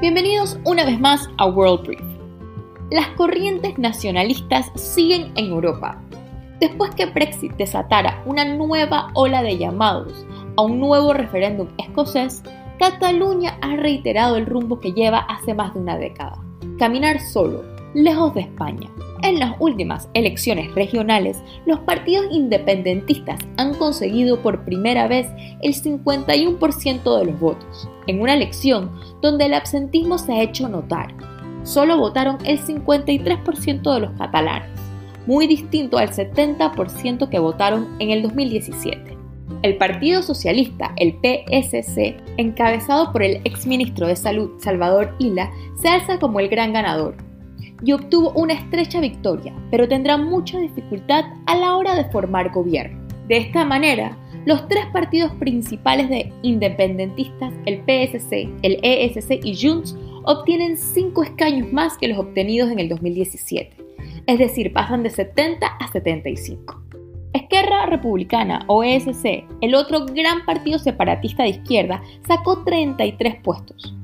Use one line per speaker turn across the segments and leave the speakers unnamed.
Bienvenidos una vez más a World Brief. Las corrientes nacionalistas siguen en Europa. Después que Brexit desatara una nueva ola de llamados a un nuevo referéndum escocés, Cataluña ha reiterado el rumbo que lleva hace más de una década. Caminar solo, lejos de España. En las últimas elecciones regionales, los partidos independentistas han conseguido por primera vez el 51% de los votos, en una elección donde el absentismo se ha hecho notar. Solo votaron el 53% de los catalanes, muy distinto al 70% que votaron en el 2017. El Partido Socialista, el PSC, encabezado por el exministro de Salud Salvador Ila, se alza como el gran ganador y obtuvo una estrecha victoria, pero tendrá mucha dificultad a la hora de formar gobierno. De esta manera, los tres partidos principales de independentistas, el PSC, el ESC y Junts, obtienen cinco escaños más que los obtenidos en el 2017, es decir, pasan de 70 a 75. Esquerra Republicana o ESC, el otro gran partido separatista de izquierda, sacó 33 puestos.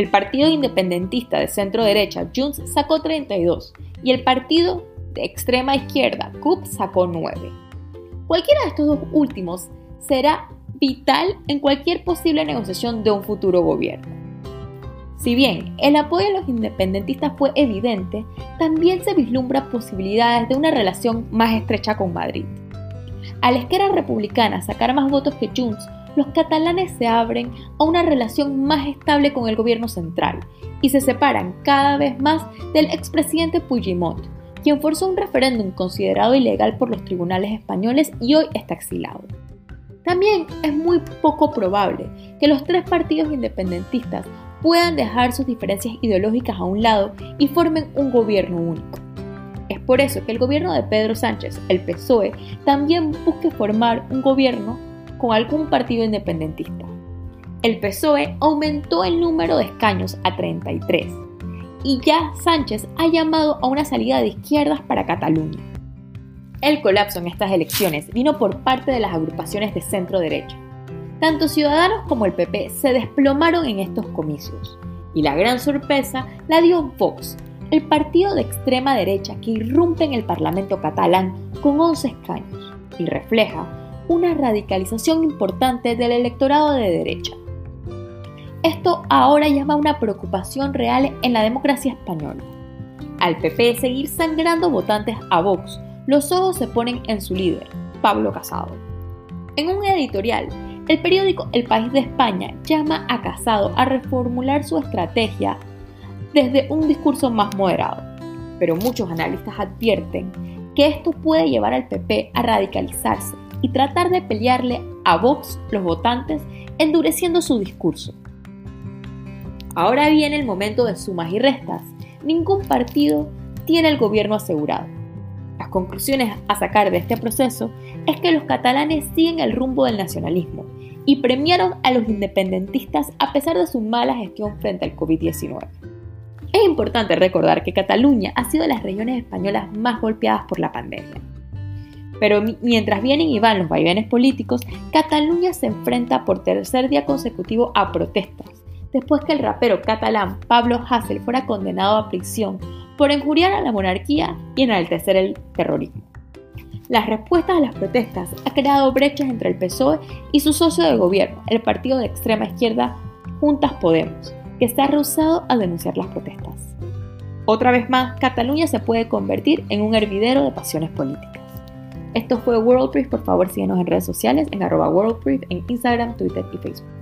El partido independentista de centro derecha, Junts, sacó 32 y el partido de extrema izquierda, CUP, sacó 9. Cualquiera de estos dos últimos será vital en cualquier posible negociación de un futuro gobierno. Si bien el apoyo a los independentistas fue evidente, también se vislumbra posibilidades de una relación más estrecha con Madrid. A la izquierda republicana sacar más votos que Junts, los catalanes se abren a una relación más estable con el gobierno central y se separan cada vez más del expresidente Puigdemont, quien forzó un referéndum considerado ilegal por los tribunales españoles y hoy está exilado. También es muy poco probable que los tres partidos independentistas puedan dejar sus diferencias ideológicas a un lado y formen un gobierno único. Es por eso que el gobierno de Pedro Sánchez, el PSOE, también busque formar un gobierno con algún partido independentista. El PSOE aumentó el número de escaños a 33 y ya Sánchez ha llamado a una salida de izquierdas para Cataluña. El colapso en estas elecciones vino por parte de las agrupaciones de centro derecha tanto Ciudadanos como el PP se desplomaron en estos comicios. Y la gran sorpresa la dio Vox, el partido de extrema derecha que irrumpe en el Parlamento catalán con 11 escaños y refleja una radicalización importante del electorado de derecha. Esto ahora llama una preocupación real en la democracia española. Al PP seguir sangrando votantes a Vox, los ojos se ponen en su líder, Pablo Casado. En un editorial, el periódico El País de España llama a Casado a reformular su estrategia desde un discurso más moderado, pero muchos analistas advierten que esto puede llevar al PP a radicalizarse y tratar de pelearle a Vox los votantes endureciendo su discurso. Ahora viene el momento de sumas y restas. Ningún partido tiene el gobierno asegurado. Las conclusiones a sacar de este proceso es que los catalanes siguen el rumbo del nacionalismo y premiaron a los independentistas a pesar de su mala gestión frente al COVID-19. Es importante recordar que Cataluña ha sido de las regiones españolas más golpeadas por la pandemia. Pero mientras vienen y van los vaivenes políticos, Cataluña se enfrenta por tercer día consecutivo a protestas, después que el rapero catalán Pablo Hassel fuera condenado a prisión por injuriar a la monarquía y enaltecer el terrorismo. Las respuestas a las protestas ha creado brechas entre el PSOE y su socio de gobierno, el partido de extrema izquierda Juntas Podemos, que se ha rehusado a denunciar las protestas. Otra vez más, Cataluña se puede convertir en un hervidero de pasiones políticas. Esto fue World por favor síguenos en redes sociales en arroba WorldBrief en Instagram, Twitter y Facebook.